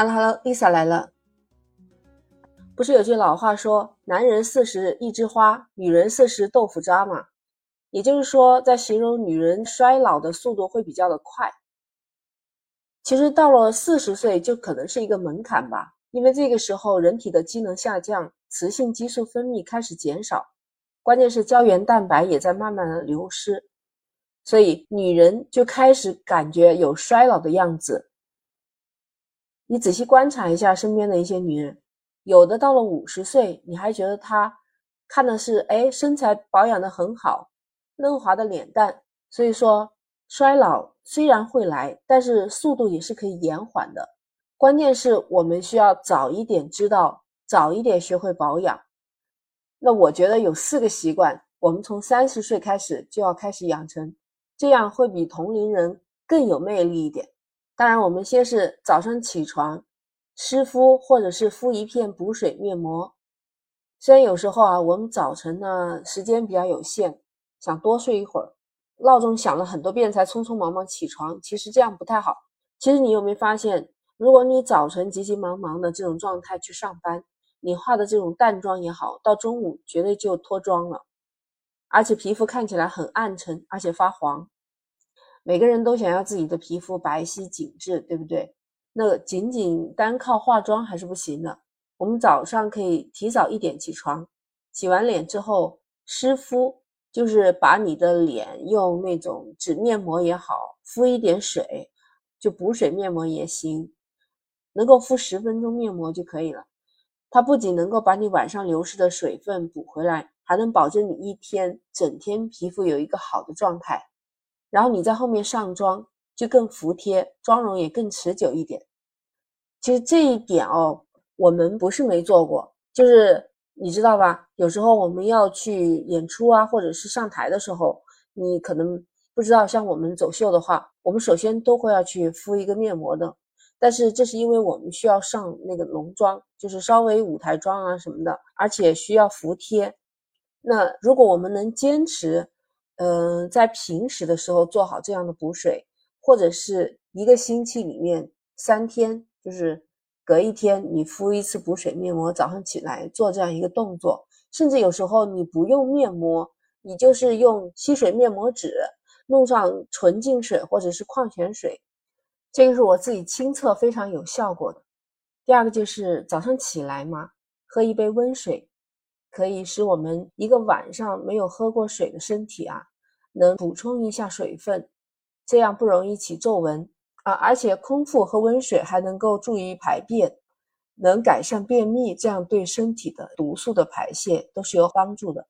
Hello，Hello，Lisa 来了。不是有句老话说“男人四十一枝花，女人四十豆腐渣”吗？也就是说，在形容女人衰老的速度会比较的快。其实到了四十岁就可能是一个门槛吧，因为这个时候人体的机能下降，雌性激素分泌开始减少，关键是胶原蛋白也在慢慢的流失，所以女人就开始感觉有衰老的样子。你仔细观察一下身边的一些女人，有的到了五十岁，你还觉得她看的是哎身材保养的很好，嫩滑的脸蛋。所以说，衰老虽然会来，但是速度也是可以延缓的。关键是我们需要早一点知道，早一点学会保养。那我觉得有四个习惯，我们从三十岁开始就要开始养成，这样会比同龄人更有魅力一点。当然，我们先是早上起床湿敷，或者是敷一片补水面膜。虽然有时候啊，我们早晨呢时间比较有限，想多睡一会儿，闹钟响了很多遍才匆匆忙忙起床，其实这样不太好。其实你有没有发现，如果你早晨急急忙忙的这种状态去上班，你化的这种淡妆也好，到中午绝对就脱妆了，而且皮肤看起来很暗沉，而且发黄。每个人都想要自己的皮肤白皙紧致，对不对？那仅仅单靠化妆还是不行的。我们早上可以提早一点起床，洗完脸之后湿敷，就是把你的脸用那种纸面膜也好，敷一点水，就补水面膜也行，能够敷十分钟面膜就可以了。它不仅能够把你晚上流失的水分补回来，还能保证你一天整天皮肤有一个好的状态。然后你在后面上妆就更服帖，妆容也更持久一点。其实这一点哦，我们不是没做过，就是你知道吧？有时候我们要去演出啊，或者是上台的时候，你可能不知道，像我们走秀的话，我们首先都会要去敷一个面膜的。但是这是因为我们需要上那个浓妆，就是稍微舞台妆啊什么的，而且需要服帖。那如果我们能坚持，嗯，在平时的时候做好这样的补水，或者是一个星期里面三天，就是隔一天你敷一次补水面膜，早上起来做这样一个动作，甚至有时候你不用面膜，你就是用吸水面膜纸弄上纯净水或者是矿泉水，这个是我自己亲测非常有效果的。第二个就是早上起来嘛，喝一杯温水，可以使我们一个晚上没有喝过水的身体啊。能补充一下水分，这样不容易起皱纹啊！而且空腹喝温水还能够助于排便，能改善便秘，这样对身体的毒素的排泄都是有帮助的。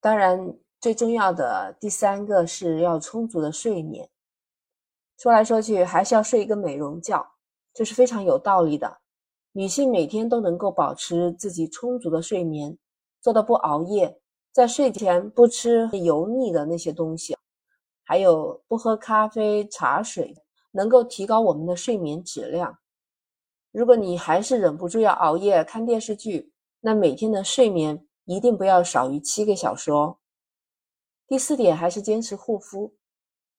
当然，最重要的第三个是要充足的睡眠。说来说去，还是要睡一个美容觉，这是非常有道理的。女性每天都能够保持自己充足的睡眠，做到不熬夜。在睡前不吃油腻的那些东西，还有不喝咖啡、茶水，能够提高我们的睡眠质量。如果你还是忍不住要熬夜看电视剧，那每天的睡眠一定不要少于七个小时哦。第四点还是坚持护肤。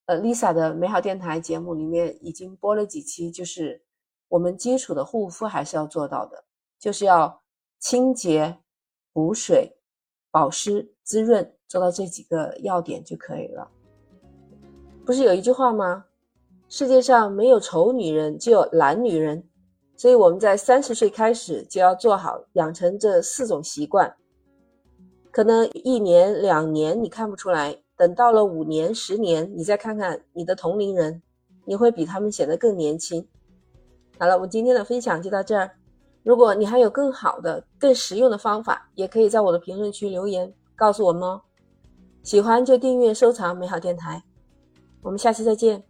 呃，Lisa 的美好电台节目里面已经播了几期，就是我们基础的护肤还是要做到的，就是要清洁、补水。保湿滋润，做到这几个要点就可以了。不是有一句话吗？世界上没有丑女人，只有懒女人。所以我们在三十岁开始就要做好养成这四种习惯。可能一年两年你看不出来，等到了五年十年，你再看看你的同龄人，你会比他们显得更年轻。好了，我今天的分享就到这儿。如果你还有更好的、更实用的方法，也可以在我的评论区留言告诉我们哦。喜欢就订阅、收藏美好电台，我们下期再见。